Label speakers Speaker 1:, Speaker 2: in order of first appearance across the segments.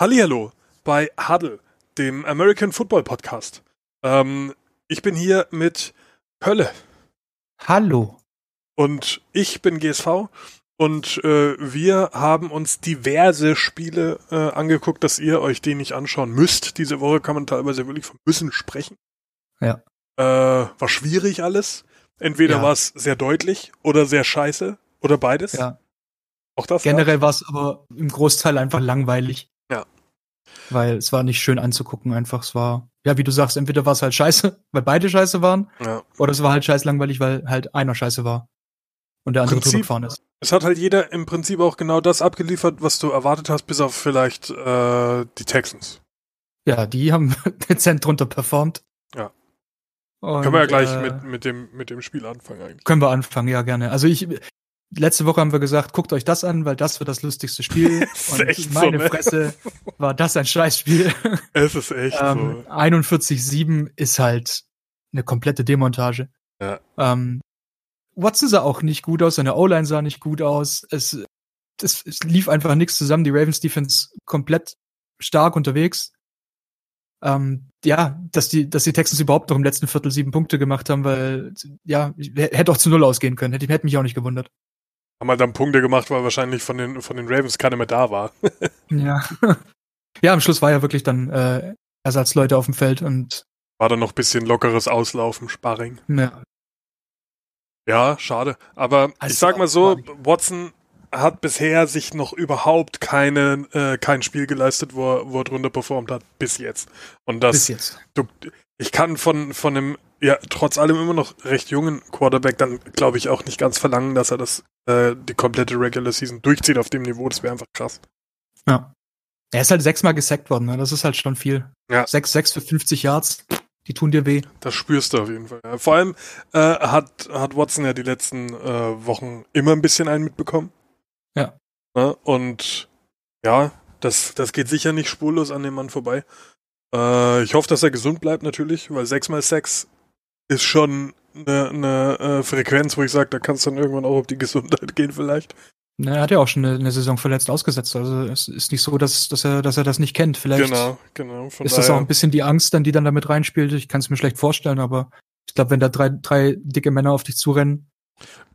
Speaker 1: Hallihallo bei Huddle, dem American Football Podcast. Ähm, ich bin hier mit Hölle.
Speaker 2: Hallo.
Speaker 1: Und ich bin GSV und äh, wir haben uns diverse Spiele äh, angeguckt, dass ihr euch die nicht anschauen müsst. Diese Woche kann man teilweise wirklich von müssen sprechen.
Speaker 2: Ja.
Speaker 1: Äh, war schwierig alles. Entweder
Speaker 2: Ja.
Speaker 1: war es sehr deutlich oder sehr scheiße oder beides.
Speaker 2: Ja.
Speaker 1: Auch das.
Speaker 2: Generell war es aber im Großteil einfach langweilig. Weil es war nicht schön anzugucken, einfach. Es war, ja, wie du sagst, entweder war es halt scheiße, weil beide scheiße waren,
Speaker 1: Ja.
Speaker 2: oder es war halt scheiß langweilig, weil halt einer scheiße war. Und der andere
Speaker 1: Prinzip-
Speaker 2: gefahren ist.
Speaker 1: Es hat halt jeder im Prinzip auch genau das abgeliefert, was du erwartet hast, bis auf vielleicht äh, die Texans.
Speaker 2: Ja, die haben dezent drunter performt.
Speaker 1: Ja.
Speaker 2: Und,
Speaker 1: Können wir ja gleich
Speaker 2: äh,
Speaker 1: mit, mit, dem, mit dem Spiel anfangen eigentlich.
Speaker 2: Können wir anfangen, ja, gerne. Also ich, letzte Woche haben wir gesagt, guckt euch das an, weil das wird das lustigste Spiel.
Speaker 1: Ist
Speaker 2: Und
Speaker 1: echt so,
Speaker 2: meine
Speaker 1: ne?
Speaker 2: Fresse war das ein Scheißspiel.
Speaker 1: Es ist echt
Speaker 2: ähm, 41-7 ist halt eine komplette Demontage.
Speaker 1: Ja.
Speaker 2: Ähm, Watson sah auch nicht gut aus, seine O-Line sah nicht gut aus. Es, es, es lief einfach nichts zusammen. Die Ravens Defense komplett stark unterwegs. Ähm, ja, dass die, dass die Texans überhaupt noch im letzten Viertel sieben Punkte gemacht haben, weil, ja, hätte auch zu null ausgehen können. Hätte, hätte mich auch nicht gewundert.
Speaker 1: Haben halt dann Punkte gemacht, weil wahrscheinlich von den, von den Ravens keiner mehr da war.
Speaker 2: Ja. ja, am Schluss war ja wirklich dann äh, Ersatzleute auf dem Feld und
Speaker 1: War dann noch ein bisschen lockeres Auslaufen, Sparring.
Speaker 2: ja,
Speaker 1: Ja, schade. Aber
Speaker 2: Also,
Speaker 1: ich sag mal so, Watson hat bisher sich noch überhaupt keine, äh, kein Spiel geleistet, wo er, wo er drunter performt hat, bis jetzt. Und das,
Speaker 2: bis jetzt.
Speaker 1: du, ich kann von, von einem, ja, trotz allem immer noch recht jungen Quarterback dann, glaube ich, auch nicht ganz verlangen, dass er das, äh, die komplette Regular Season durchzieht auf dem Niveau. Das wäre einfach krass.
Speaker 2: Ja. Er ist halt sechsmal gesackt worden, ne? Das ist halt schon viel.
Speaker 1: Ja.
Speaker 2: Sechs, sechs für 50 Yards, die tun dir weh.
Speaker 1: Das spürst du auf jeden Fall. Ja. Vor allem äh, hat, hat Watson ja die letzten äh, Wochen immer ein bisschen einen mitbekommen.
Speaker 2: Ja.
Speaker 1: Ne? Und ja, das, das geht sicher nicht spurlos an dem Mann vorbei. Äh, ich hoffe, dass er gesund bleibt natürlich, weil 6x6 ist schon eine, eine äh, Frequenz, wo ich sage, da kannst du dann irgendwann auch auf die Gesundheit gehen vielleicht.
Speaker 2: Ne, Er hat ja auch schon eine, eine Saison verletzt ausgesetzt. Also es ist nicht so, dass, dass, er, dass er das nicht kennt. Vielleicht
Speaker 1: Genau, genau. Von
Speaker 2: ist das
Speaker 1: daher,
Speaker 2: auch ein bisschen die Angst, dann, die dann damit reinspielt. Ich kann es mir schlecht vorstellen, aber ich glaube, wenn da drei, drei dicke Männer auf dich zurennen,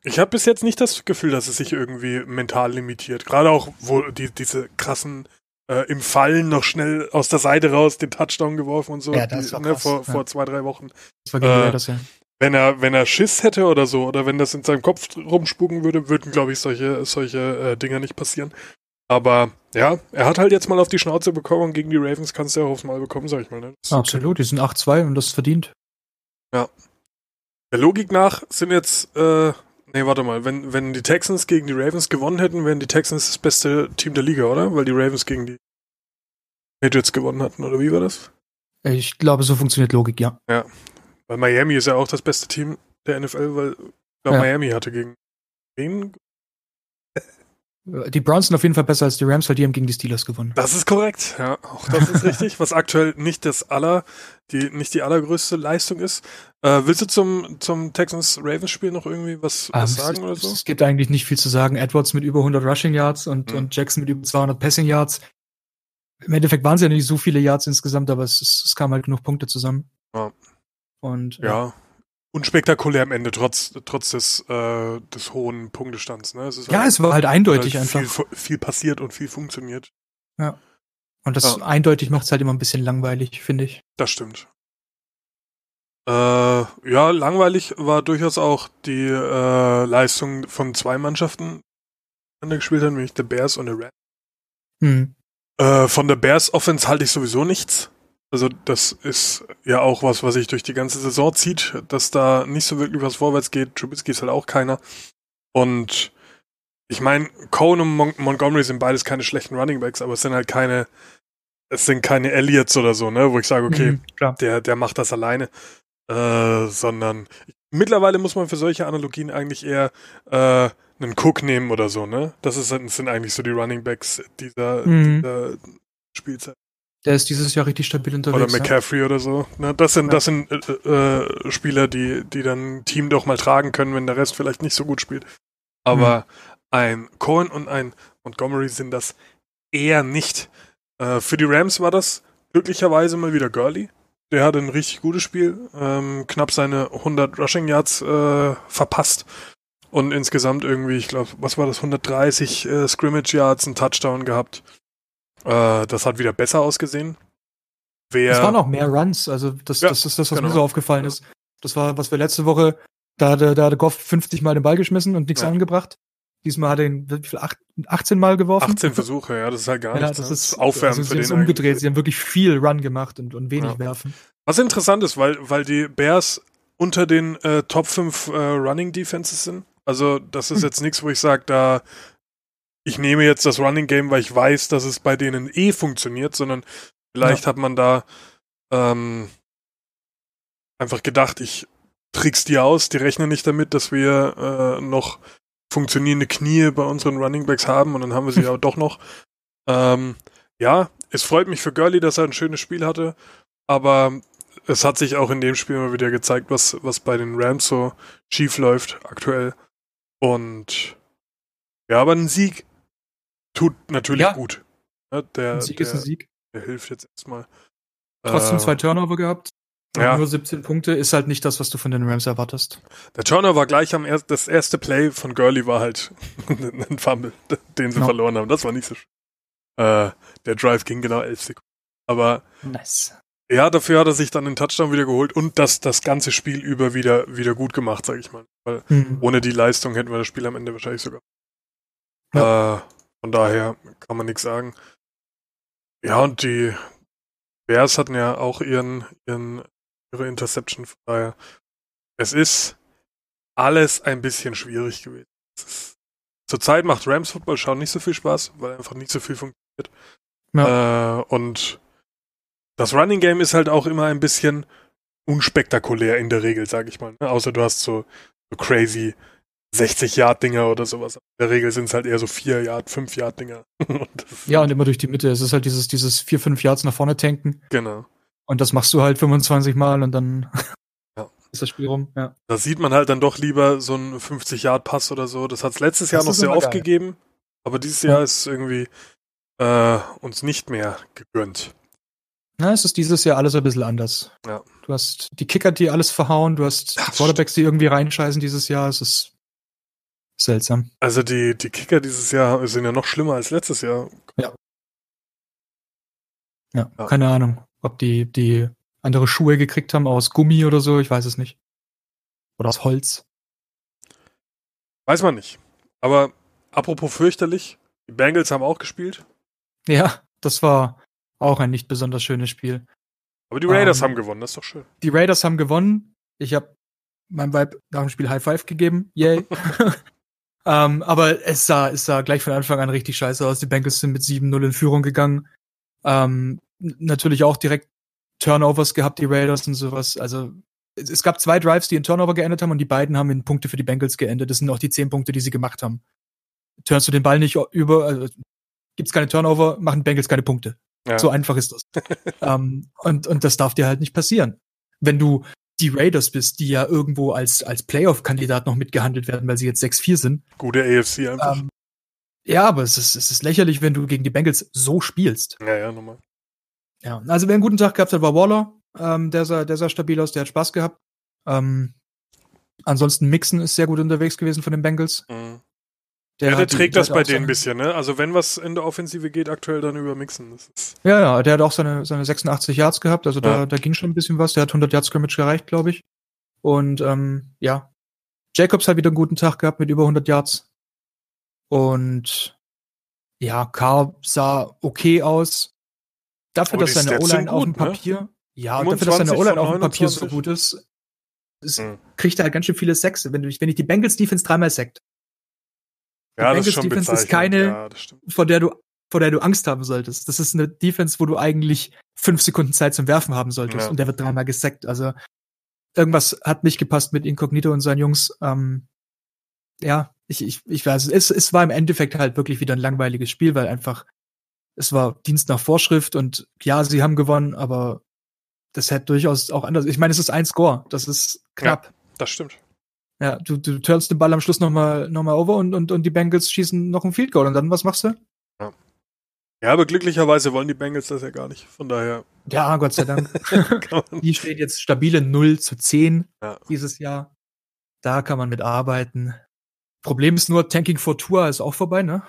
Speaker 1: Ich habe bis jetzt nicht das Gefühl, dass es sich irgendwie mental limitiert. Gerade auch, wo die, diese krassen äh, im Fallen noch schnell aus der Seite raus den Touchdown geworfen und so.
Speaker 2: Ja, das
Speaker 1: die,
Speaker 2: war
Speaker 1: ne, vor,
Speaker 2: ja.
Speaker 1: vor zwei, drei Wochen.
Speaker 2: Das war gegen
Speaker 1: Äh,
Speaker 2: Raiders, ja.
Speaker 1: Wenn er, wenn er Schiss hätte oder so, oder wenn das in seinem Kopf rumspuken würde, würden, glaube ich, solche, solche äh, Dinger nicht passieren. Aber ja, er hat halt jetzt mal auf die Schnauze bekommen und gegen die Ravens kannst du ja auch aufs Mal bekommen, sag ich mal. Ne? Das.
Speaker 2: Absolut, die sind 8-2 und das ist verdient.
Speaker 1: Der Logik nach sind jetzt, äh, nee, warte mal, wenn, wenn die Texans gegen die Ravens gewonnen hätten, wären die Texans das beste Team der Liga, oder? Weil die Ravens gegen die Patriots gewonnen hatten, oder wie war das?
Speaker 2: Ich glaube, so funktioniert Logik, ja.
Speaker 1: Weil Miami ist ja auch das beste Team der NFL, weil
Speaker 2: Ja.
Speaker 1: Miami hatte gegen wen?
Speaker 2: Die Browns sind auf jeden Fall besser als die Rams, weil die haben gegen die Steelers gewonnen.
Speaker 1: Das ist korrekt, ja, auch das ist richtig, was aktuell nicht das aller, die, nicht die allergrößte Leistung ist. Äh, willst du zum, zum Texans-Ravens-Spiel noch irgendwie was, was
Speaker 2: Ähm,
Speaker 1: sagen
Speaker 2: es,
Speaker 1: oder so?
Speaker 2: Es gibt eigentlich nicht viel zu sagen. Edwards mit über 100 Rushing Yards und,
Speaker 1: Mhm.
Speaker 2: und Jackson mit über 200 Passing Yards. Im Endeffekt waren es ja nicht so viele Yards insgesamt, aber es, es, es kamen halt genug Punkte zusammen.
Speaker 1: Ja.
Speaker 2: Und
Speaker 1: Ja. Unspektakulär am Ende, trotz, trotz des, äh, des hohen Punktestands. Ne? Es
Speaker 2: ja,
Speaker 1: halt-
Speaker 2: es war halt eindeutig
Speaker 1: halt
Speaker 2: einfach.
Speaker 1: Viel, viel passiert und viel funktioniert.
Speaker 2: Und das
Speaker 1: Ja.
Speaker 2: eindeutig macht es halt immer ein bisschen langweilig, finde ich.
Speaker 1: Das stimmt. Äh, ja, langweilig war durchaus auch die äh, Leistung von zwei Mannschaften, die gespielt haben, nämlich der Bears und der Rams.
Speaker 2: Hm.
Speaker 1: Äh, von der Bears Offense halte ich sowieso nichts. Also das ist ja auch was, was sich durch die ganze Saison zieht, dass da nicht so wirklich was vorwärts geht. Trubisky ist halt auch keiner. Und ich meine, Cohn und Mon Montgomery sind beides keine schlechten Running Backs, aber es sind halt keine, es sind keine Elliots oder so, ne, wo ich sage, okay,
Speaker 2: Mhm,
Speaker 1: der, der macht das alleine. Äh, sondern mittlerweile muss man für solche Analogien eigentlich eher äh, einen Cook nehmen oder so, ne? Das ist, das sind eigentlich so die Running Backs dieser,
Speaker 2: Mhm.
Speaker 1: dieser Spielzeit.
Speaker 2: Der ist dieses Jahr richtig stabil
Speaker 1: Oder
Speaker 2: unterwegs. ja.
Speaker 1: McCaffrey oder so. Ne? Das sind,
Speaker 2: Ja.
Speaker 1: das sind äh, äh, Spieler, die, die dann ein Team doch mal tragen können, wenn der Rest vielleicht nicht so gut spielt. Aber ein Cohen und ein Montgomery sind das eher nicht. Äh, für die Rams war das glücklicherweise mal wieder Gurley. Der hatte ein richtig gutes Spiel, ähm, knapp seine 100 Rushing Yards äh, verpasst und insgesamt irgendwie, ich glaube, was war das, 130 äh, Scrimmage Yards, einen Touchdown gehabt. Äh, das hat wieder besser ausgesehen.
Speaker 2: Wer, es waren auch mehr Runs, also das, ja, das ist das, was genau. mir so aufgefallen ist. Das war, was wir letzte Woche, da hatte, da hatte Goff 50 Mal den Ball geschmissen und nichts ja. angebracht. Diesmal hat er ihn wie viel, 18 Mal geworfen.
Speaker 1: 18 Versuche, ja, das ist halt gar
Speaker 2: ja,
Speaker 1: nichts.
Speaker 2: Das, ne? ist aufwärmend also für den. umgedreht. Eigentlich. Sie haben wirklich viel Run gemacht und, und wenig ja. werfen.
Speaker 1: Was interessant ist, weil, weil die Bears unter den äh, Top 5 äh, Running Defenses sind. Also, das ist hm. jetzt nichts, wo ich sage, da ich nehme jetzt das Running Game, weil ich weiß, dass es bei denen eh funktioniert, sondern vielleicht ja. hat man da ähm, einfach gedacht, ich trick's die aus, die rechnen nicht damit, dass wir äh, noch funktionierende Knie bei unseren Running Backs haben und dann haben wir sie ja doch noch. Ähm, ja, es freut mich für Gurley, dass er ein schönes Spiel hatte, aber es hat sich auch in dem Spiel mal wieder gezeigt, was, was bei den Rams so schief läuft aktuell. Und ja, aber ein Sieg tut natürlich ja. gut. Ja, der,
Speaker 2: ein Sieg
Speaker 1: der,
Speaker 2: ist ein Sieg.
Speaker 1: Der hilft jetzt erstmal.
Speaker 2: Trotzdem äh, zwei Turnover gehabt. Ja. Nur 17 Punkte ist halt nicht das, was du von den Rams erwartest.
Speaker 1: Der Turnover war gleich am ersten, das erste Play von Gurley war halt ein Fumble, den sie no. verloren haben. Das war nicht so schön. Äh, der Drive ging genau elf Sekunden. Aber
Speaker 2: nice.
Speaker 1: Ja, dafür hat er sich dann den Touchdown wieder geholt und das, das ganze Spiel über wieder, wieder gut gemacht, sag ich mal. Weil mhm. ohne die Leistung hätten wir das Spiel am Ende wahrscheinlich sogar. Ja. Äh, von daher kann man nichts sagen. Ja, und die Bears hatten ja auch ihren, ihren, ihre Interception. Von daher, es ist alles ein bisschen schwierig gewesen. Zurzeit macht Rams Football schauen nicht so viel Spaß, weil einfach nicht so viel funktioniert. Ja. Äh, und das Running Game ist halt auch immer ein bisschen unspektakulär in der Regel, sag ich mal. Ne? Außer du hast so, so crazy 60-Yard-Dinger oder sowas. In der Regel sind es halt eher so 4-Yard, 5-Yard-Dinger.
Speaker 2: ja, und immer durch die Mitte. Es ist halt dieses, dieses 4, 5 Yards nach vorne tanken.
Speaker 1: Genau.
Speaker 2: Und das machst du halt 25 Mal und dann ja. ist das Spiel rum. Ja.
Speaker 1: Da sieht man halt dann doch lieber so einen 50-Yard-Pass oder so. Das hat es letztes Jahr das noch sehr oft geil. gegeben. Aber dieses Jahr ist irgendwie äh, uns nicht mehr gegönnt.
Speaker 2: Na, es ist dieses Jahr alles ein bisschen anders.
Speaker 1: Ja.
Speaker 2: Du hast die Kicker, die alles verhauen, du hast die Quarterbacks, die irgendwie reinscheißen dieses Jahr. Es ist seltsam.
Speaker 1: Also die, die Kicker dieses Jahr sind ja noch schlimmer als letztes Jahr.
Speaker 2: Ja. Ja, ja. keine Ahnung, ob die, die andere Schuhe gekriegt haben aus Gummi oder so, ich weiß es nicht. Oder aus Holz.
Speaker 1: Weiß man nicht. Aber apropos fürchterlich, die Bengals haben auch gespielt.
Speaker 2: Ja, das war auch ein nicht besonders schönes Spiel.
Speaker 1: Aber die Raiders ähm, haben gewonnen, das ist doch schön.
Speaker 2: Die Raiders haben gewonnen. Ich habe meinem Vibe nach dem Spiel High Five gegeben. Yay. ähm, aber es sah, es sah gleich von Anfang an richtig scheiße aus. Die Bengals sind mit 7-0 in Führung gegangen. Ähm, natürlich auch direkt Turnovers gehabt, die Raiders und sowas. Also es, gab zwei Drives, die in Turnover geendet haben und die beiden haben in Punkte für die Bengals geendet. Das sind auch die zehn Punkte, die sie gemacht haben. Turnst du den Ball nicht über, also gibt's keine Turnover, machen Bengals keine Punkte. Ja. So einfach ist das. ähm, und, und das darf dir halt nicht passieren. Wenn du die Raiders bist, die ja irgendwo als, als Playoff-Kandidat noch mitgehandelt werden, weil sie jetzt 6-4 sind.
Speaker 1: Gute AFC einfach. Ähm,
Speaker 2: ja, aber es ist, es ist lächerlich, wenn du gegen die Bengals so spielst.
Speaker 1: Ja, ja, nochmal.
Speaker 2: Ja, also wer einen guten Tag gehabt hat, war Waller. Ähm, der, sah, der sah stabil aus, der hat Spaß gehabt. Ähm, ansonsten Mixon ist sehr gut unterwegs gewesen von den Bengals.
Speaker 1: Mhm. Der, ja, der trägt die, das bei denen ein bisschen, ne? Also wenn was in der Offensive geht, aktuell dann über Mixen.
Speaker 2: ja, ja, der hat auch seine, seine 86 Yards gehabt, also da, ja. da ging schon ein bisschen was. Der hat 100 Yards Scrimmage gereicht, glaube ich. Und ähm, ja, Jacobs hat wieder einen guten Tag gehabt mit über 100 Yards. Und ja, Carr sah okay aus. Dafür, dass seine O-Line auf dem ne? Papier, ne? ja, dafür, dass seine O-Line auf dem Papier so gut ist, ist hm. kriegt er halt ganz schön viele Sacks. Wenn, wenn ich die Bengals Defense dreimal sackt,
Speaker 1: ja, ist schon
Speaker 2: Defense ist keine, ja, vor der du vor der du Angst haben solltest. Das ist eine Defense, wo du eigentlich fünf Sekunden Zeit zum Werfen haben solltest ja. und der wird dreimal gesackt. Also irgendwas hat nicht gepasst mit Incognito und seinen Jungs. Ähm, ja, ich, ich, ich weiß, es, es war im Endeffekt halt wirklich wieder ein langweiliges Spiel, weil einfach es war Dienst nach Vorschrift und ja, sie haben gewonnen, aber das hätte durchaus auch anders. Ich meine, es ist ein Score, das ist knapp. Ja,
Speaker 1: das stimmt.
Speaker 2: Ja, du, du turnst den Ball am Schluss nochmal noch mal over und, und, und die Bengals schießen noch ein Field Goal und dann was machst du?
Speaker 1: Ja, Ja, aber glücklicherweise wollen die Bengals das ja gar nicht. Von daher.
Speaker 2: Ja, Gott sei Dank. die stehen jetzt stabile 0 zu 10
Speaker 1: Ja.
Speaker 2: dieses Jahr. Da kann man mit arbeiten. Problem ist nur, Tanking for Tour ist auch vorbei, ne?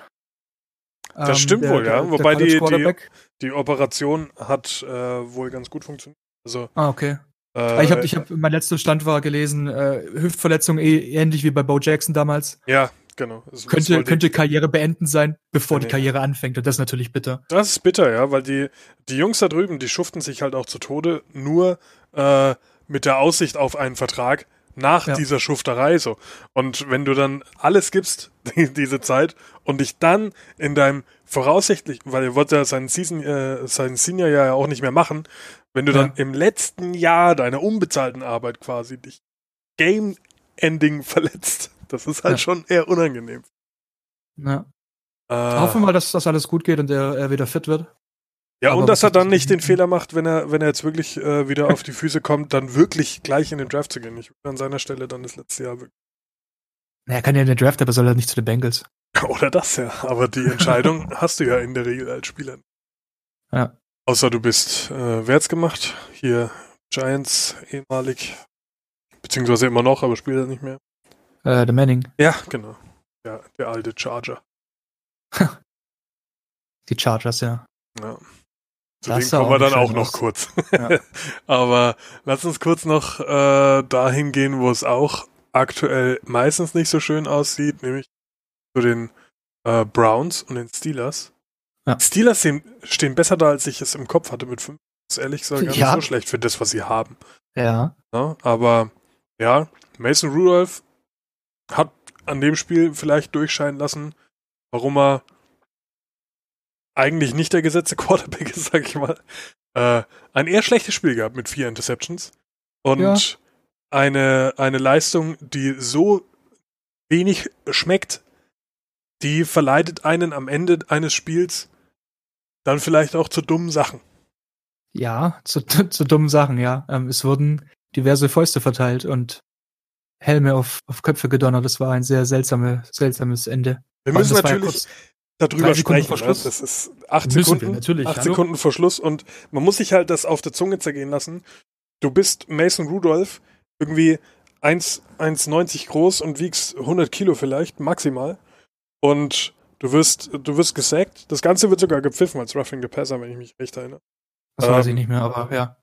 Speaker 1: Das
Speaker 2: Ähm,
Speaker 1: stimmt
Speaker 2: der-
Speaker 1: wohl, ja.
Speaker 2: der-
Speaker 1: Wobei die- die-. Die Operation hat äh, wohl ganz gut funktioniert. Also,
Speaker 2: Ah, okay.
Speaker 1: Äh,
Speaker 2: ich habe, ich hab, mein letzter Stand war gelesen, äh, Hüftverletzung eh, ähnlich wie bei Bo Jackson damals.
Speaker 1: ja, genau. Ist
Speaker 2: Könnte,
Speaker 1: die-
Speaker 2: könnte Karriere beenden sein, bevor die
Speaker 1: Nee.
Speaker 2: Karriere anfängt. Und das ist natürlich bitter.
Speaker 1: Das ist bitter, ja, weil die, die Jungs da drüben, die schuften sich halt auch zu Tode, nur äh, mit der Aussicht auf einen Vertrag nach
Speaker 2: Ja.
Speaker 1: dieser Schufterei so. Und wenn du dann alles gibst, die, diese Zeit, und dich dann in deinem voraussichtlich, weil er wollte ja seinen Season, äh, seinen Senior ja auch nicht mehr machen, wenn du
Speaker 2: Ja.
Speaker 1: dann im letzten Jahr deiner unbezahlten Arbeit quasi dich Game Ending verletzt, das ist halt
Speaker 2: Ja.
Speaker 1: schon eher unangenehm.
Speaker 2: Ja.
Speaker 1: Äh,
Speaker 2: Hoffen wir mal, dass das alles gut geht und er, er wieder fit wird.
Speaker 1: Ja,
Speaker 2: Aber
Speaker 1: und dass er dann nicht den? Fehler macht, wenn er, wenn er jetzt wirklich äh, wieder auf die Füße kommt, dann wirklich gleich in den Draft zu gehen. Ich würde an seiner Stelle dann das letzte Jahr wirklich.
Speaker 2: Na, er kann ja in den Draft, aber soll er nicht zu den Bengals.
Speaker 1: Oder das ja. Aber die Entscheidung hast du ja in der Regel als Spieler.
Speaker 2: Ja.
Speaker 1: Außer du bist äh, wärts gemacht. Hier Giants ehemalig. Beziehungsweise immer noch, aber spielt er nicht mehr.
Speaker 2: Äh, der Manning,
Speaker 1: Ja, genau. Ja, der alte Charger.
Speaker 2: die Chargers, ja.
Speaker 1: Ja. Zu
Speaker 2: Das
Speaker 1: dem kommen wir dann auch noch
Speaker 2: aus.
Speaker 1: kurz.
Speaker 2: Ja.
Speaker 1: Aber lass uns kurz noch äh, dahin gehen, wo es auch aktuell meistens nicht so schön aussieht, nämlich zu den äh, Browns und den Steelers.
Speaker 2: Ja.
Speaker 1: Steelers sehen, stehen besser da, als ich es im Kopf hatte mit fünf. Das ist ehrlich gesagt gar nicht
Speaker 2: Ja.
Speaker 1: so schlecht für das, was sie haben.
Speaker 2: Ja.
Speaker 1: Ne? Aber ja, Mason Rudolph hat an dem Spiel vielleicht durchscheinen lassen, warum er eigentlich nicht der gesetzte Quarterback ist, sag ich mal. Äh, ein eher schlechtes Spiel gehabt mit vier Interceptions. Und
Speaker 2: Ja.
Speaker 1: eine, eine Leistung, die so wenig schmeckt, die verleitet einen am Ende eines Spiels dann vielleicht auch zu dummen Sachen.
Speaker 2: Ja, zu, zu dummen Sachen, ja. Ähm, es wurden diverse Fäuste verteilt und Helme auf, auf Köpfe gedonnert. Das war ein sehr seltsame, seltsames Ende.
Speaker 1: Wir müssen
Speaker 2: ja
Speaker 1: natürlich
Speaker 2: kurz-
Speaker 1: darüber sprechen.
Speaker 2: vor
Speaker 1: Ne?
Speaker 2: Schluss.
Speaker 1: Das ist acht
Speaker 2: Müssen wir,
Speaker 1: Sekunden,
Speaker 2: natürlich,
Speaker 1: acht
Speaker 2: hallo.
Speaker 1: Sekunden vor Schluss und man muss sich halt das auf der Zunge zergehen lassen. Du bist Mason Rudolph, irgendwie 1 1,90 groß und wiegst 100 Kilo vielleicht, maximal. Und du wirst, du wirst gesackt. Das Ganze wird sogar gepfiffen als Roughing the Passer, wenn ich mich recht erinnere.
Speaker 2: Das weiß ich
Speaker 1: Ähm,
Speaker 2: nicht mehr, aber ja.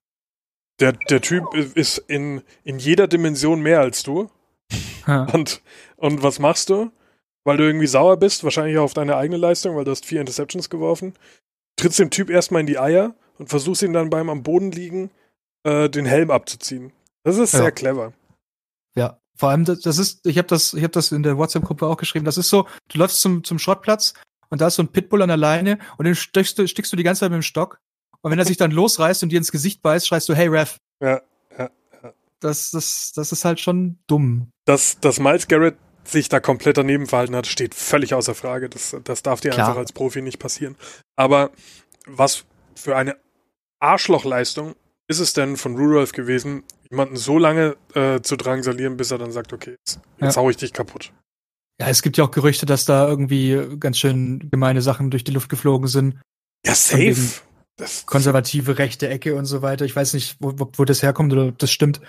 Speaker 1: Der, der Typ ist in, in jeder Dimension mehr als du.
Speaker 2: ja.
Speaker 1: Und, und was machst du? Weil du irgendwie sauer bist, wahrscheinlich auch auf deine eigene Leistung, weil du hast vier Interceptions geworfen. Trittst dem Typ erstmal in die Eier und versuchst ihn dann beim am Boden liegen äh, den Helm abzuziehen. Das ist
Speaker 2: Ja.
Speaker 1: sehr clever.
Speaker 2: Ja, vor allem das, das ist, ich habe das, ich habe das in der WhatsApp-Gruppe auch geschrieben. Das ist so, du läufst zum zum Schrottplatz und da ist so ein Pitbull an der Leine und den stichst du, stickst du die ganze Zeit mit dem Stock. Und wenn er sich dann losreißt und dir ins Gesicht beißt, schreist du, hey Ref.
Speaker 1: Ja,
Speaker 2: Das, das, das ist halt schon dumm.
Speaker 1: Dass, dass Miles Garrett sich da komplett daneben verhalten hat, steht völlig außer Frage. Das, das darf dir
Speaker 2: Klar.
Speaker 1: einfach als Profi nicht passieren. Aber was für eine Arschlochleistung ist es denn von Rudolph gewesen, jemanden so lange äh, zu drangsalieren, bis er dann sagt, okay, jetzt, jetzt
Speaker 2: Ja.
Speaker 1: hau ich dich kaputt.
Speaker 2: Ja, es gibt ja auch Gerüchte, dass da irgendwie ganz schön gemeine Sachen durch die Luft geflogen sind.
Speaker 1: Ja, safe. Das,
Speaker 2: Konservative rechte Ecke und so weiter. Ich weiß nicht, wo, wo das herkommt oder ob das stimmt.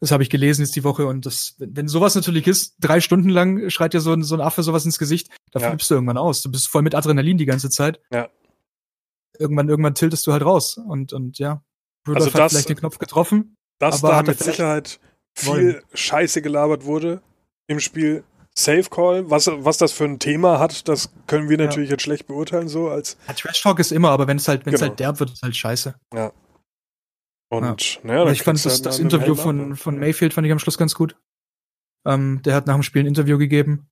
Speaker 2: Das habe ich gelesen jetzt die Woche und das, wenn wenn sowas natürlich ist, drei Stunden lang schreit dir so ein, so ein Affe sowas ins Gesicht, da
Speaker 1: Ja.
Speaker 2: flippst du irgendwann aus. Du bist voll mit Adrenalin die ganze Zeit.
Speaker 1: Ja.
Speaker 2: Irgendwann, irgendwann tiltest du halt raus und, und ja. Rudolph
Speaker 1: Also
Speaker 2: hat
Speaker 1: das-
Speaker 2: vielleicht den Knopf getroffen. aber
Speaker 1: da
Speaker 2: hat
Speaker 1: mit Sicherheit viel
Speaker 2: wollen.
Speaker 1: Scheiße gelabert wurde im Spiel. Safe Call, was, was das für ein Thema hat, das können wir
Speaker 2: Ja.
Speaker 1: natürlich jetzt schlecht beurteilen, so als
Speaker 2: Ja, Trash Talk ist immer, aber wenn es halt, wenn es
Speaker 1: Genau.
Speaker 2: halt derb wird, ist halt scheiße.
Speaker 1: Und
Speaker 2: Aber
Speaker 1: dann
Speaker 2: ich fand das,
Speaker 1: halt
Speaker 2: das Interview von, von Mayfield fand ich am Schluss ganz gut. Ähm, der hat nach dem Spiel ein Interview gegeben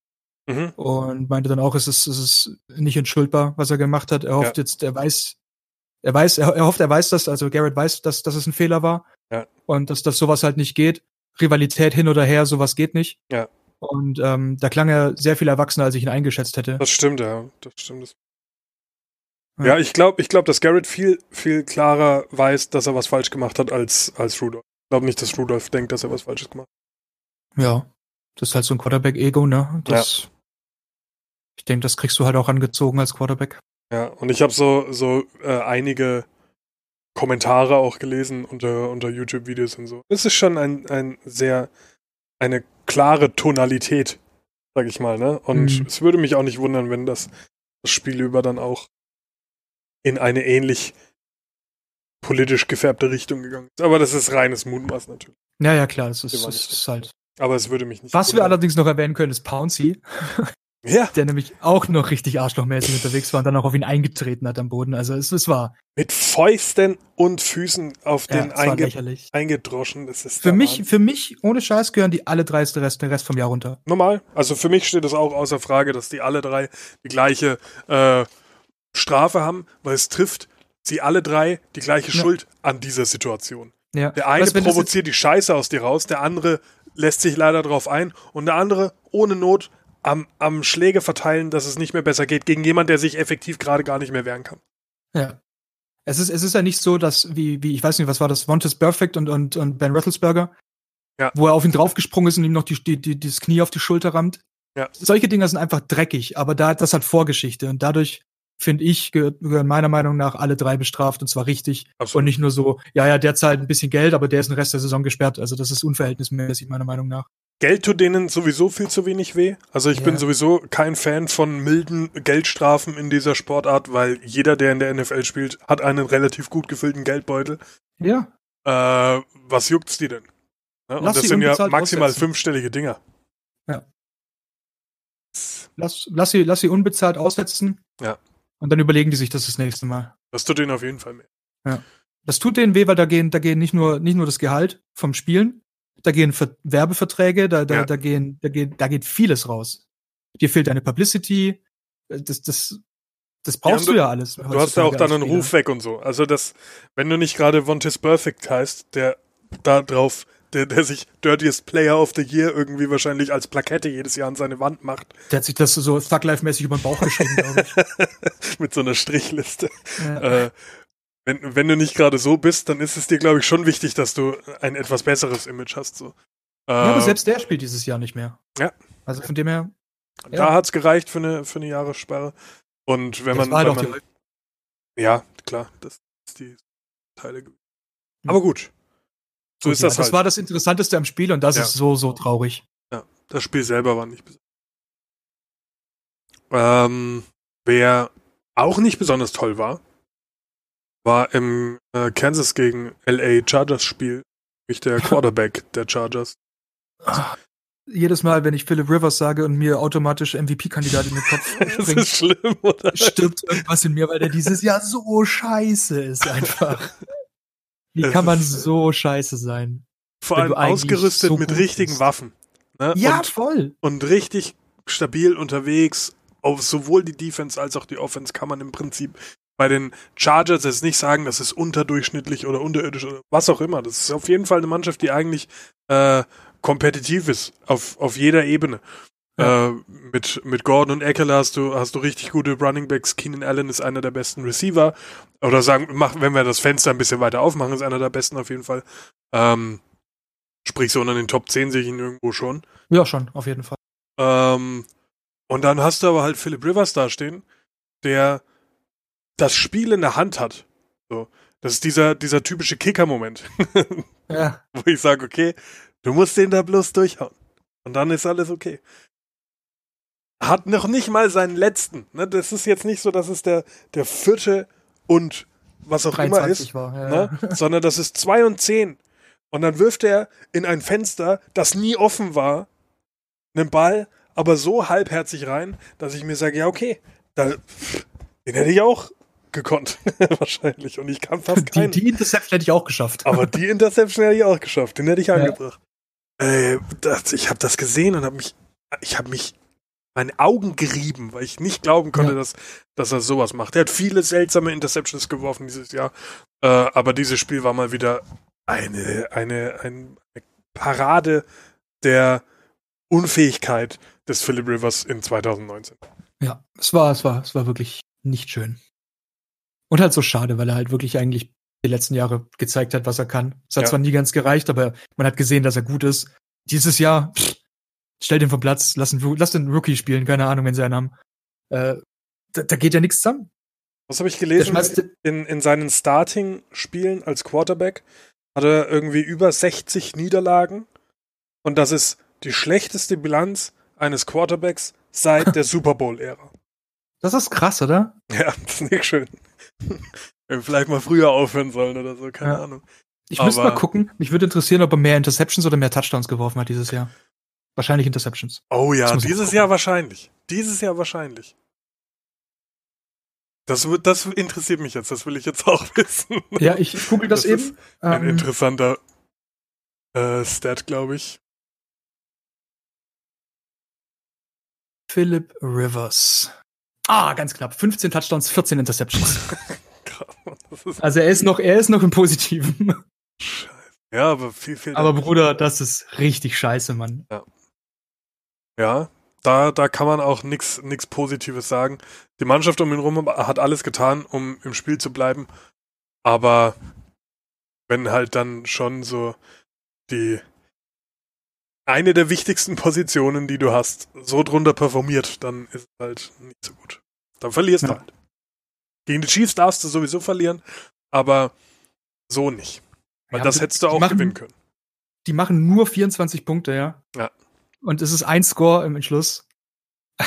Speaker 1: Mhm.
Speaker 2: und meinte dann auch, es ist, es ist nicht entschuldbar, was er gemacht hat. Er hofft
Speaker 1: Ja.
Speaker 2: jetzt, er weiß, er weiß, er, er hofft, er weiß das, also Garrett weiß, dass, dass es ein Fehler war.
Speaker 1: Ja.
Speaker 2: Und dass, dass sowas halt nicht geht. Rivalität hin oder her, sowas geht nicht.
Speaker 1: Ja.
Speaker 2: Und ähm, da klang er sehr viel erwachsener, als ich ihn eingeschätzt hätte.
Speaker 1: Das stimmt, ja. Das stimmt.
Speaker 2: Ja.
Speaker 1: Ja, ich glaube, ich glaub, dass Garrett viel, viel klarer weiß, dass er was falsch gemacht hat, als, als Rudolph. Ich glaube nicht, dass Rudolph denkt, dass er was Falsches gemacht
Speaker 2: Ja. Das ist halt so ein Quarterback-Ego, ne? Das, Ich denke, das kriegst du halt auch angezogen als Quarterback.
Speaker 1: Ja, und ich habe so, so äh, einige Kommentare auch gelesen unter, unter YouTube-Videos und so. Es ist schon ein, ein sehr, eine klare Tonalität, sag ich mal, ne? Und
Speaker 2: Mhm.
Speaker 1: es würde mich auch nicht wundern, wenn das, das Spiel über dann auch in eine ähnlich politisch gefärbte Richtung gegangen ist. Aber das ist reines Mutmaß natürlich.
Speaker 2: Ja, ja, klar, das ist, das ist halt.
Speaker 1: Aber es würde mich nicht
Speaker 2: Was wir allerdings noch erwähnen können, ist Pouncy,
Speaker 1: Ja,
Speaker 2: der nämlich auch noch richtig arschlochmäßig unterwegs war und dann auch auf ihn eingetreten hat am Boden. Also es, es war,
Speaker 1: mit Fäusten und Füßen auf
Speaker 2: ja,
Speaker 1: den einge eingedroschen. Das ist
Speaker 2: Für mich,
Speaker 1: Wahnsinn.
Speaker 2: für mich, ohne Scheiß, gehören die alle drei den Rest, den Rest vom Jahr runter.
Speaker 1: Normal. Also für mich steht es auch außer Frage, dass die alle drei die gleiche äh, Strafe haben, weil es trifft sie alle drei die gleiche
Speaker 2: Ja.
Speaker 1: Schuld an dieser Situation.
Speaker 2: Ja.
Speaker 1: Der eine
Speaker 2: Was,
Speaker 1: provoziert die Scheiße aus dir raus, der andere lässt sich leider drauf ein und der andere ohne Not am, am Schläge verteilen, dass es nicht mehr besser geht, gegen jemand, der sich effektiv gerade gar nicht mehr wehren kann.
Speaker 2: Ja. Es ist, es ist ja nicht so, dass, wie, wie, ich weiß nicht, was war das, Montes Perfect und, und, und Ben Rattlesberger,
Speaker 1: Ja.
Speaker 2: wo er auf ihn draufgesprungen ist und ihm noch die, die, die, das Knie auf die Schulter rammt.
Speaker 1: Ja.
Speaker 2: Solche Dinger sind einfach dreckig, aber da, das hat Vorgeschichte und dadurch, finde ich, gehören meiner Meinung nach alle drei bestraft und zwar richtig
Speaker 1: Absolut.
Speaker 2: und nicht nur so, ja, ja, der zahlt ein bisschen Geld, aber der ist den Rest der Saison gesperrt. Also das ist unverhältnismäßig, meiner Meinung nach.
Speaker 1: Geld tut denen sowieso viel zu wenig weh. Also ich
Speaker 2: Ja.
Speaker 1: bin sowieso kein Fan von milden Geldstrafen in dieser Sportart, weil jeder, der in der NFL spielt, hat einen relativ gut gefüllten Geldbeutel.
Speaker 2: Ja.
Speaker 1: Äh, was juckt's die denn? Ne? Und das sind ja maximal
Speaker 2: aussetzen.
Speaker 1: fünfstellige Dinger.
Speaker 2: Ja. Lass, lass, sie, lass sie unbezahlt aussetzen.
Speaker 1: Ja.
Speaker 2: Und dann überlegen die sich das das nächste Mal.
Speaker 1: Das tut denen auf jeden Fall mehr.
Speaker 2: Das tut denen weh, weil da gehen, da gehen nicht nur, nicht nur das Gehalt vom Spielen, da gehen Ver Werbeverträge, da, da,
Speaker 1: Ja.
Speaker 2: da gehen, da geht, da geht vieles raus. Dir fehlt deine Publicity, äh, das, das, das brauchst
Speaker 1: Ja,
Speaker 2: du ja alles.
Speaker 1: Du hast ja auch dann einen Ruf weg und so. Also das, wenn du nicht gerade Vontis Perfect heißt, der da drauf, der, der sich Dirtiest Player of the Year irgendwie wahrscheinlich als Plakette jedes Jahr an seine Wand macht,
Speaker 2: Der hat sich das so Thug Life-mäßig über den Bauch geschrieben, glaube ich.
Speaker 1: mit so einer Strichliste.
Speaker 2: Ja.
Speaker 1: äh, wenn, wenn du nicht gerade so bist, dann ist es dir, glaube ich, schon wichtig, dass du ein etwas besseres Image hast. So. Äh,
Speaker 2: ja, aber selbst der spielt dieses Jahr nicht mehr.
Speaker 1: Ja.
Speaker 2: Also von dem her,
Speaker 1: da
Speaker 2: ja.
Speaker 1: hat's gereicht für eine, für eine Jahressperre. Und wenn
Speaker 2: das
Speaker 1: man,
Speaker 2: war halt
Speaker 1: wenn
Speaker 2: auch
Speaker 1: man
Speaker 2: die,
Speaker 1: ja, klar, das ist die Teile. gewesen. Aber gut. So ist
Speaker 2: ja,
Speaker 1: das
Speaker 2: das
Speaker 1: halt.
Speaker 2: war das Interessanteste am Spiel und das
Speaker 1: Ja.
Speaker 2: ist so, so traurig.
Speaker 1: Ja, das Spiel selber war nicht besonders. Ähm, wer auch nicht besonders toll war, war im äh, Kansas gegen LA Chargers Spiel, nämlich der Quarterback der Chargers.
Speaker 2: Jedes Mal, wenn ich Philip Rivers sage und mir automatisch MVP-Kandidat in den Kopf
Speaker 1: Das
Speaker 2: springt,
Speaker 1: ist schlimm, oder?
Speaker 2: stirbt irgendwas in mir, weil der dieses Jahr so scheiße ist einfach. Wie kann man
Speaker 1: ist-
Speaker 2: so scheiße sein?
Speaker 1: Vor allem ausgerüstet
Speaker 2: so
Speaker 1: mit richtigen
Speaker 2: bist.
Speaker 1: Waffen. Ne?
Speaker 2: Ja,
Speaker 1: Und,
Speaker 2: voll.
Speaker 1: und richtig stabil unterwegs. Auf sowohl die Defense als auch die Offense kann man im Prinzip bei den Chargers jetzt nicht sagen, das ist unterdurchschnittlich oder unterirdisch oder was auch immer. Das ist auf jeden Fall eine Mannschaft, die eigentlich äh, kompetitiv ist auf, auf jeder Ebene.
Speaker 2: Ja.
Speaker 1: Äh, mit, mit Gordon und Eckler hast du, hast du richtig gute Running Backs. Keenan Allen ist einer der besten Receiver. Oder sagen, mach, wenn wir das Fenster ein bisschen weiter aufmachen, ist einer der besten auf jeden Fall. Ähm, sprich, so unter den Top 10 sehe ich ihn irgendwo schon.
Speaker 2: Ja, schon, auf jeden Fall.
Speaker 1: Ähm, und dann hast du aber halt Philip Rivers dastehen, der das Spiel in der Hand hat. So. Das ist dieser, dieser typische Kicker-Moment,
Speaker 2: Ja,
Speaker 1: wo ich sage, okay, du musst den da bloß durchhauen. Und dann ist alles okay. Hat noch nicht mal seinen letzten. Ne? Das ist jetzt nicht so, dass es der, der vierte und was auch immer
Speaker 2: 23
Speaker 1: ist
Speaker 2: war. Ja,
Speaker 1: ne? sondern das ist 2 und 10. Und dann wirft er in ein Fenster, das nie offen war, einen Ball, aber so halbherzig rein, dass ich mir sage, ja, okay, da, den hätte ich auch gekonnt, wahrscheinlich. Und ich kann fast
Speaker 2: Die,
Speaker 1: keinen.
Speaker 2: die Interception hätte ich auch geschafft.
Speaker 1: Aber die Interception hätte ich auch geschafft, den hätte ich
Speaker 2: Ja.
Speaker 1: angebracht. Äh, das, ich habe das gesehen und habe mich, ich habe mich meine Augen gerieben, weil ich nicht glauben konnte,
Speaker 2: Ja.
Speaker 1: dass, dass er sowas macht. Er hat viele seltsame Interceptions geworfen dieses Jahr, äh, aber dieses Spiel war mal wieder eine, eine, eine Parade der Unfähigkeit des Philip Rivers in 2019.
Speaker 2: Ja, es war, es war, es war wirklich nicht schön. Und halt so schade, weil er halt wirklich eigentlich die letzten Jahre gezeigt hat, was er kann. Es hat
Speaker 1: Ja.
Speaker 2: zwar nie ganz gereicht, aber man hat gesehen, dass er gut ist. Dieses Jahr, pff, stell den vom Platz, lass den, Ru- lass den Rookie spielen, keine Ahnung, wenn sie einen haben. Äh, da, da geht ja nichts zusammen.
Speaker 1: Was habe ich gelesen? In, in seinen Starting-Spielen als Quarterback hat er irgendwie über 60 Niederlagen. Und das ist die schlechteste Bilanz eines Quarterbacks seit der Super Bowl-Ära.
Speaker 2: das ist krass, oder?
Speaker 1: Ja, das ist nicht schön. Wir vielleicht mal früher aufhören sollen oder so, keine
Speaker 2: Ja.
Speaker 1: Ahnung.
Speaker 2: Ich müsste mal gucken. Mich würde interessieren, ob er mehr Interceptions oder mehr Touchdowns geworfen hat dieses Jahr. Wahrscheinlich Interceptions.
Speaker 1: Oh ja, dieses. Jahr wahrscheinlich. Dieses Jahr wahrscheinlich. Das, das interessiert mich jetzt, das will ich jetzt auch wissen.
Speaker 2: Ja, ich, ich google das,
Speaker 1: Das
Speaker 2: eben.
Speaker 1: Ein
Speaker 2: Ähm,
Speaker 1: interessanter äh, Stat, glaube ich.
Speaker 2: Philip Rivers. Ah, ganz knapp. 15 Touchdowns, 14 Interceptions. Also er ist noch, er ist noch im Positiven.
Speaker 1: scheiße. Ja, aber viel, viel.
Speaker 2: Aber Bruder, das ist richtig scheiße, Mann.
Speaker 1: Ja, da, da kann man auch nichts nix Positives sagen. Die Mannschaft um ihn rum hat alles getan, um im Spiel zu bleiben. Aber wenn halt dann schon so die eine der wichtigsten Positionen, die du hast, so drunter performiert, dann ist es halt nicht so gut. Dann verlierst du
Speaker 2: Ja.
Speaker 1: halt. Gegen die Chiefs darfst du sowieso verlieren, aber so nicht. Weil
Speaker 2: Ja,
Speaker 1: das
Speaker 2: aber
Speaker 1: hättest du auch
Speaker 2: machen-
Speaker 1: gewinnen können.
Speaker 2: Die machen nur 24 Punkte, ja.
Speaker 1: Ja.
Speaker 2: Und es ist ein Score im Entschluss.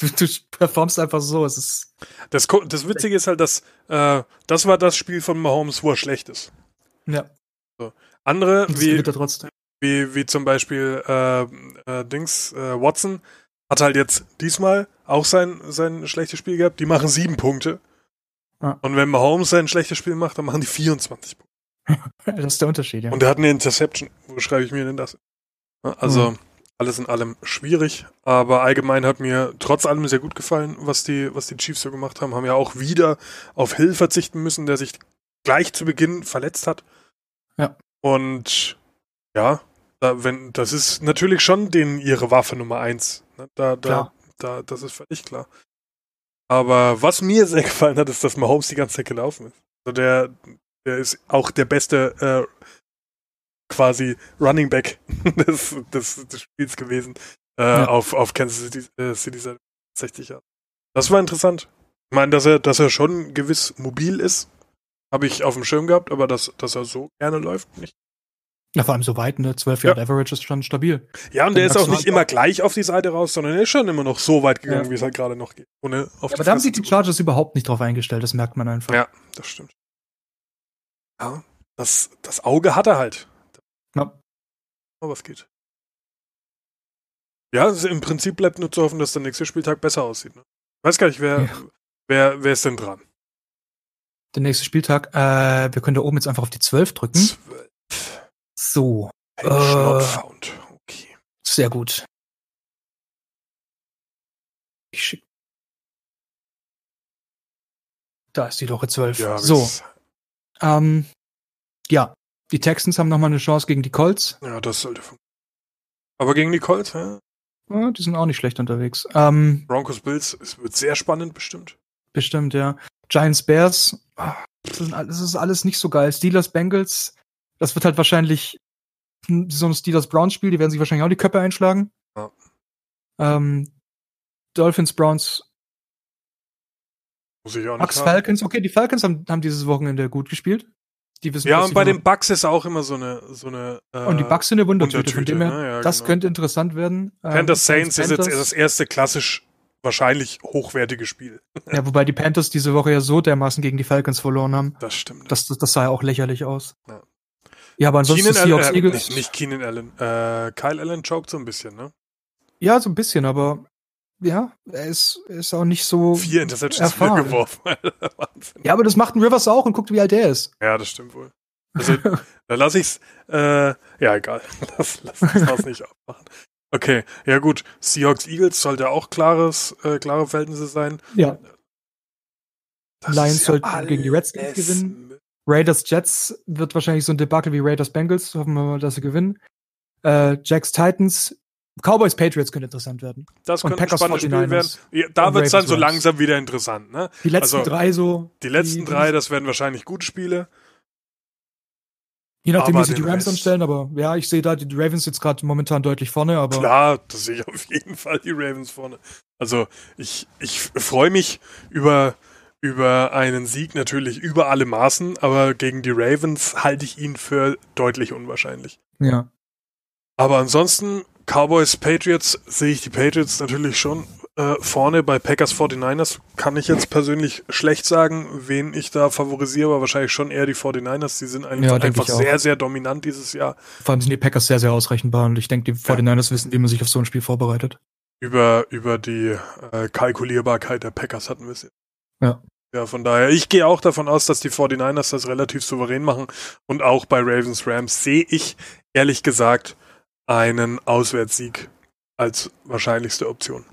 Speaker 2: du, du performst einfach so. Es ist,
Speaker 1: Das, das Witzige ist halt, dass äh, das war das Spiel von Mahomes, wo er schlecht ist.
Speaker 2: ja,
Speaker 1: Andere,
Speaker 2: und das
Speaker 1: wie, wie, wie zum Beispiel äh, äh, Dings, äh, Watson, hat halt jetzt diesmal auch sein, sein schlechtes Spiel gehabt. Die machen sieben Punkte.
Speaker 2: Ja.
Speaker 1: Und wenn Mahomes sein schlechtes Spiel macht, dann machen die 24 Punkte.
Speaker 2: Das ist der Unterschied, ja.
Speaker 1: Und er hat eine Interception. Wo schreibe ich mir denn das? Also,
Speaker 2: Mhm.
Speaker 1: Alles in allem schwierig. Aber allgemein hat mir trotz allem sehr gut gefallen, was die, was die Chiefs so gemacht haben. Haben ja auch wieder auf Hill verzichten müssen, der sich gleich zu Beginn verletzt hat.
Speaker 2: Ja.
Speaker 1: Und ja, da, wenn, das ist natürlich schon den, ihre Waffe Nummer eins. Ne? Da, da,
Speaker 2: Klar.
Speaker 1: da, das ist völlig klar. Aber was mir sehr gefallen hat, ist, dass Mahomes die ganze Zeit gelaufen ist. Also der, der ist auch der beste äh, quasi Running Back des, des, des Spiels gewesen äh,
Speaker 2: Ja.
Speaker 1: auf, auf Kansas City, äh, City seit 60 Jahren. Das war interessant. Ich meine, dass er, dass er schon gewiss mobil ist, habe ich auf dem Schirm gehabt, aber dass, dass er so gerne läuft, nicht.
Speaker 2: Ja, vor allem so weit, ne? 12
Speaker 1: Ja.
Speaker 2: Yard Average ist schon stabil.
Speaker 1: Ja, und der ist auch nicht immer gleich auf die Seite raus, sondern er ist schon immer noch so weit gegangen,
Speaker 2: Ja.
Speaker 1: wie es halt gerade noch geht. Ohne auf
Speaker 2: Ja, aber da haben sich die Chargers überhaupt nicht drauf eingestellt, das merkt man einfach.
Speaker 1: Ja, das stimmt. Ja, das, das Auge hat er halt.
Speaker 2: Ja.
Speaker 1: Aber was geht. Ja, also im Prinzip bleibt nur zu hoffen, dass der nächste Spieltag besser aussieht. Ne? Ich weiß gar nicht, wer,
Speaker 2: Ja.
Speaker 1: wer, wer ist denn dran?
Speaker 2: Der nächste Spieltag, äh, wir können da oben jetzt einfach auf die 12 drücken.
Speaker 1: Zwölf.
Speaker 2: So,
Speaker 1: Page
Speaker 2: Äh.
Speaker 1: not found. Okay.
Speaker 2: sehr gut. Ich schick. Da ist die Woche 12.
Speaker 1: Ja,
Speaker 2: so, ähm, ja, die Texans haben nochmal eine Chance gegen die Colts.
Speaker 1: ja, das sollte funktionieren. Aber gegen die Colts, ja?
Speaker 2: Ja, die sind auch nicht schlecht unterwegs. Ähm,
Speaker 1: Broncos Bills, es wird sehr spannend bestimmt.
Speaker 2: bestimmt, ja. Giants Bears, ah, das ist, das ist alles nicht so geil. Steelers Bengals, das wird halt wahrscheinlich so ein Steelers Browns Spiel, die werden sich wahrscheinlich auch die Köpfe einschlagen.
Speaker 1: Ja.
Speaker 2: Ähm, Dolphins Browns,
Speaker 1: Muss ich auch nicht
Speaker 2: Bucks. Falcons, okay, die Falcons haben, haben dieses Wochenende gut gespielt. Die wissen,
Speaker 1: Ja, und bei den Bucks ist auch immer so eine, so eine äh,
Speaker 2: und die Bucks sind eine Wundertüte, von dem her,
Speaker 1: ne? ja,
Speaker 2: das
Speaker 1: genau.
Speaker 2: könnte interessant werden. Ähm,
Speaker 1: Panthers Saints ist jetzt das erste klassisch wahrscheinlich hochwertige Spiel.
Speaker 2: Ja, wobei die Panthers diese Woche ja so dermaßen gegen die Falcons verloren haben.
Speaker 1: Das stimmt.
Speaker 2: Das, das, das sah ja auch lächerlich aus.
Speaker 1: Ja.
Speaker 2: Ja, aber ansonsten
Speaker 1: Keenan
Speaker 2: Seahawks
Speaker 1: Allen, äh,
Speaker 2: Eagles.
Speaker 1: nicht, nicht Keenan Allen. Äh, Kyle Allen choked so ein bisschen, ne?
Speaker 2: Ja, so ein bisschen, aber ja, er ist, er ist auch nicht so.
Speaker 1: Vier Interceptions
Speaker 2: erfahren.
Speaker 1: geworfen.
Speaker 2: Ja, aber das macht ein Rivers auch und guckt, wie alt er ist.
Speaker 1: Ja, das stimmt wohl. Also, da lasse ich's. Äh, ja, egal. Lass, lass uns das nicht aufmachen. Okay, ja gut. Seahawks Eagles sollte auch klares, äh, klare Verhältnisse sein.
Speaker 2: Ja.
Speaker 1: Das
Speaker 2: Lions sollten gegen die Redskins gewinnen. Raiders Jets wird wahrscheinlich so ein Debakel wie Raiders Bengals. Hoffen wir mal, dass sie gewinnen. Äh, Jacks Titans. Cowboys Patriots könnte interessant werden.
Speaker 1: Das könnte
Speaker 2: Packers
Speaker 1: spannendes Spiel werden.
Speaker 2: 49ers.
Speaker 1: Ja, da
Speaker 2: Und
Speaker 1: wird's dann so langsam wieder interessant, ne?
Speaker 2: Die letzten
Speaker 1: Also,
Speaker 2: drei so.
Speaker 1: Die letzten
Speaker 2: die,
Speaker 1: drei, das werden wahrscheinlich gute Spiele.
Speaker 2: Je nachdem,
Speaker 1: aber
Speaker 2: wie sich die Rams
Speaker 1: Rest-
Speaker 2: anstellen, aber ja, ich sehe da die Ravens jetzt gerade momentan deutlich vorne, aber
Speaker 1: Klar, das sehe ich auf jeden Fall die Ravens vorne. Also ich, ich freue mich über, über einen Sieg natürlich über alle Maßen, aber gegen die Ravens halte ich ihn für deutlich unwahrscheinlich.
Speaker 2: Ja.
Speaker 1: Aber ansonsten, Cowboys, Patriots, sehe ich die Patriots natürlich schon äh, vorne. Bei Packers 49ers kann ich jetzt persönlich schlecht sagen, wen ich da favorisiere, aber wahrscheinlich schon eher die 49ers. Die sind einfach,
Speaker 2: Ja,
Speaker 1: einfach sehr, sehr dominant dieses Jahr.
Speaker 2: Vor allem sind die Packers sehr, sehr ausrechenbar und ich denke, die 49ers wissen, wie man sich auf so ein Spiel vorbereitet.
Speaker 1: Über, über die äh, Kalkulierbarkeit der Packers hatten wir es jetzt.
Speaker 2: Ja.
Speaker 1: Ja, von daher, ich gehe auch davon aus, dass die 49ers das relativ souverän machen. Und auch bei Ravens Rams sehe ich, ehrlich gesagt, einen Auswärtssieg als wahrscheinlichste Option.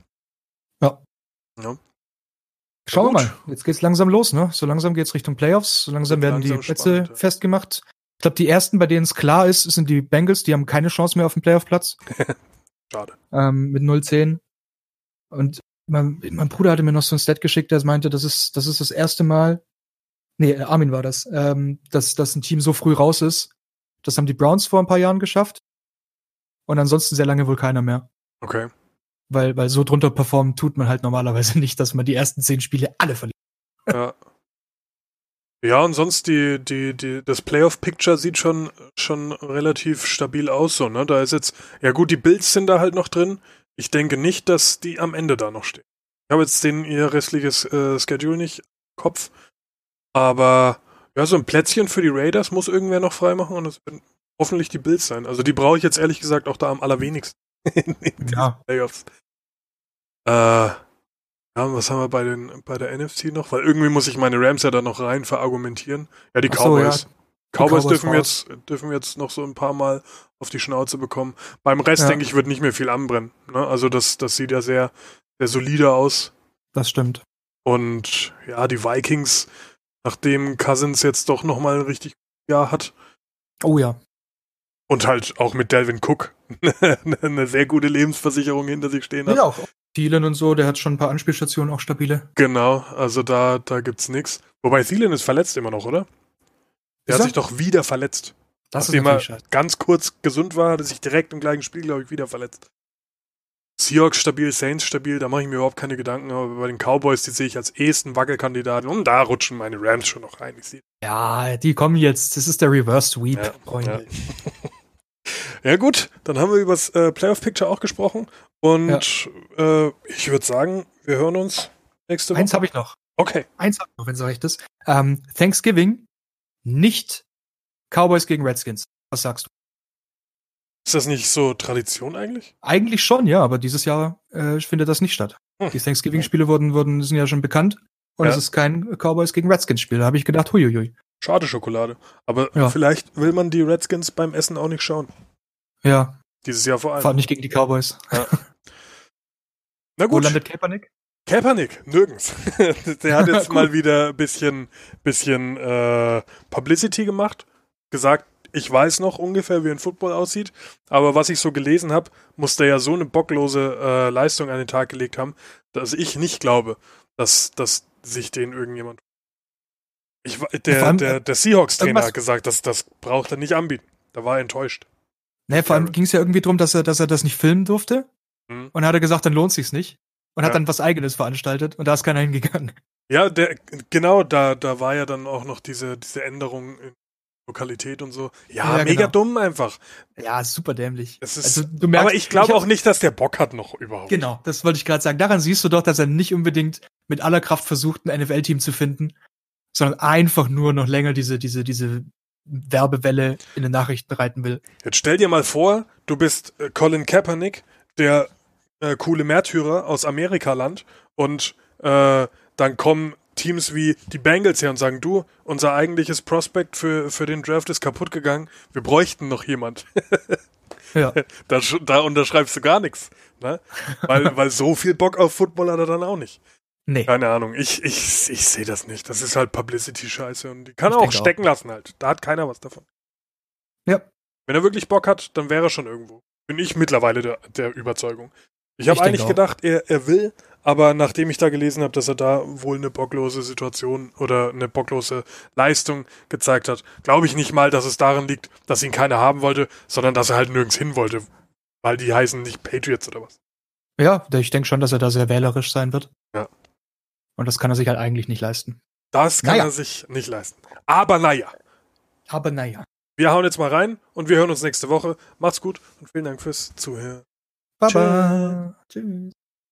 Speaker 2: Schauen wir mal. Jetzt geht's langsam los, ne? So langsam geht's Richtung Playoffs. So langsam werden die
Speaker 1: langsam
Speaker 2: Plätze
Speaker 1: spannend, ja.
Speaker 2: festgemacht. Ich glaube, die ersten, bei denen es klar ist, sind die Bengals. Die haben keine Chance mehr auf den Playoff-Platz.
Speaker 1: Schade.
Speaker 2: ähm, mit 0-10. Und mein, mein Bruder hatte mir noch so ein Stat geschickt, der meinte, das ist, das ist das erste Mal, nee, Armin war das, ähm, dass, dass ein Team so früh raus ist. Das haben die Browns vor ein paar Jahren geschafft. Und ansonsten sehr lange wohl keiner mehr.
Speaker 1: Okay.
Speaker 2: Weil, weil so drunter performen tut man halt normalerweise nicht, dass man die ersten zehn Spiele alle verliert.
Speaker 1: Ja. Ja, und sonst die, die, die, das Playoff-Picture sieht schon, schon relativ stabil aus, so, ne? Da ist jetzt, ja gut, die Bills sind da halt noch drin. Ich denke nicht, dass die am Ende da noch stehen. Ich habe jetzt den ihr restliches äh, Schedule nicht im Kopf. Aber ja, so ein Plätzchen für die Raiders muss irgendwer noch freimachen und das werden hoffentlich die Bills sein. Also die brauche ich jetzt ehrlich gesagt auch da am allerwenigsten in den
Speaker 2: Ja.
Speaker 1: Playoffs. Äh, ja, was haben wir bei, den, bei der NFC noch? Weil irgendwie muss ich meine Rams ja da noch rein verargumentieren. Ja, die
Speaker 2: Ach so,
Speaker 1: Cowboys.
Speaker 2: ja.
Speaker 1: Cowboys,
Speaker 2: Cowboys
Speaker 1: dürfen, wir
Speaker 2: raus.
Speaker 1: jetzt, dürfen jetzt noch so ein paar Mal auf die Schnauze bekommen. Beim Rest,
Speaker 2: Ja.
Speaker 1: denke ich, wird nicht mehr viel anbrennen. Ne? Also das, das sieht ja sehr, sehr solide aus.
Speaker 2: Das stimmt.
Speaker 1: Und ja, die Vikings, nachdem Cousins jetzt doch nochmal ein richtig gutes Jahr hat
Speaker 2: Oh ja.
Speaker 1: Und halt auch mit Delvin Cook eine sehr gute Lebensversicherung hinter sich stehen hat.
Speaker 2: Ja, auch. Thielen und so, der hat schon ein paar Anspielstationen, auch stabile.
Speaker 1: Genau, also da, da gibt's nix. Wobei Thielen ist verletzt immer noch, oder? Der
Speaker 2: Ist
Speaker 1: hat
Speaker 2: er?
Speaker 1: sich doch wieder verletzt.
Speaker 2: Das
Speaker 1: Nachdem er ganz kurz gesund war, hat er sich direkt im gleichen Spiel, glaube ich, wieder verletzt. Seahawks stabil, Saints stabil, da mache ich mir überhaupt keine Gedanken, aber bei den Cowboys, die sehe ich als ehesten Wackelkandidaten und da rutschen meine Rams schon noch rein.
Speaker 2: Ja, die kommen jetzt. Das ist der Reverse Sweep,
Speaker 1: Ja,
Speaker 2: Freunde.
Speaker 1: Ja gut, dann haben wir über das äh, Playoff Picture auch gesprochen und äh, ich würde sagen, wir hören uns nächste Woche.
Speaker 2: Eins habe ich noch.
Speaker 1: Okay.
Speaker 2: Eins habe ich noch, wenn es recht ist. Ähm, Thanksgiving, nicht Cowboys gegen Redskins. Was sagst du?
Speaker 1: Ist das nicht so Tradition eigentlich?
Speaker 2: Eigentlich schon, ja, aber dieses Jahr äh, findet das nicht statt.
Speaker 1: Hm.
Speaker 2: Die Thanksgiving-Spiele wurden, wurden, sind ja schon bekannt. Und
Speaker 1: Ja.
Speaker 2: es ist kein Cowboys gegen Redskins-Spiel. Da habe ich gedacht, huiuiui.
Speaker 1: Schade Schokolade. Aber
Speaker 2: Ja.
Speaker 1: vielleicht will man die Redskins beim Essen auch nicht schauen.
Speaker 2: Ja,
Speaker 1: Dieses Jahr vor allem.
Speaker 2: vor allem nicht gegen die Cowboys.
Speaker 1: Na
Speaker 2: Wo
Speaker 1: gut,
Speaker 2: landet Kaepernick?
Speaker 1: Kaepernick, nirgends. Der hat jetzt mal wieder ein bisschen, bisschen äh, Publicity gemacht, gesagt, ich weiß noch ungefähr, wie ein Football aussieht, aber was ich so gelesen habe, muss der ja so eine bocklose äh, Leistung an den Tag gelegt haben, dass ich nicht glaube, dass, dass sich den irgendjemand. Ich,
Speaker 2: Vor
Speaker 1: der,
Speaker 2: allem,
Speaker 1: der, der Seahawks-Trainer hat gesagt, dass das braucht er nicht anbieten. Da war er enttäuscht.
Speaker 2: Ne, vor allem ging es ja irgendwie darum, dass er, dass er das nicht filmen durfte.
Speaker 1: Mhm.
Speaker 2: Und dann hat er gesagt, dann lohnt sich's nicht. Und hat
Speaker 1: Ja.
Speaker 2: dann was eigenes veranstaltet und da ist keiner hingegangen.
Speaker 1: Ja, der, genau, da, da war ja dann auch noch diese, diese Änderung in Lokalität und so. Ja,
Speaker 2: Ja,
Speaker 1: mega
Speaker 2: genau.
Speaker 1: dumm einfach.
Speaker 2: Ja, super dämlich.
Speaker 1: Ist,
Speaker 2: also, du merkst,
Speaker 1: aber ich glaube auch nicht, dass der Bock hat noch überhaupt.
Speaker 2: Genau, das wollte ich gerade sagen. Daran siehst du doch, dass er nicht unbedingt mit aller Kraft versucht, ein NFL-Team zu finden, sondern einfach nur noch länger diese, diese, diese Werbewelle in den Nachrichten reiten will.
Speaker 1: Jetzt stell dir mal vor, du bist äh, Colin Kaepernick, der äh, coole Märtyrer aus Amerikaland und äh, dann kommen Teams wie die Bengals her und sagen, du, unser eigentliches Prospect für, für den Draft ist kaputt gegangen, wir bräuchten noch jemand.
Speaker 2: Ja,
Speaker 1: Da, da unterschreibst du gar nichts. Ne? Weil, weil so viel Bock auf Football hat er dann auch nicht.
Speaker 2: Nee.
Speaker 1: Keine Ahnung, ich, ich, ich sehe das nicht. Das ist halt Publicity-Scheiße und die kann
Speaker 2: Ich
Speaker 1: er auch
Speaker 2: denke auch.
Speaker 1: stecken lassen halt. Da hat keiner was davon.
Speaker 2: Ja.
Speaker 1: Wenn er wirklich Bock hat, dann wäre er schon irgendwo. Bin ich mittlerweile der, der Überzeugung. Ich habe eigentlich gedacht, er, er will, aber nachdem ich da gelesen habe, dass er da wohl eine bocklose Situation oder eine bocklose Leistung gezeigt hat, glaube ich nicht mal, dass es daran liegt, dass ihn keiner haben wollte, sondern dass er halt nirgends hin wollte. Weil die heißen nicht Patriots oder was.
Speaker 2: Ja, ich denke schon, dass er da sehr wählerisch sein wird. Und das kann er sich halt eigentlich nicht leisten.
Speaker 1: Das kann
Speaker 2: Naja.
Speaker 1: er sich nicht leisten. Aber naja,
Speaker 2: Aber naja.
Speaker 1: wir hauen jetzt mal rein und wir hören uns nächste Woche. Macht's gut und vielen Dank fürs Zuhören.
Speaker 2: Baba. Tschüss.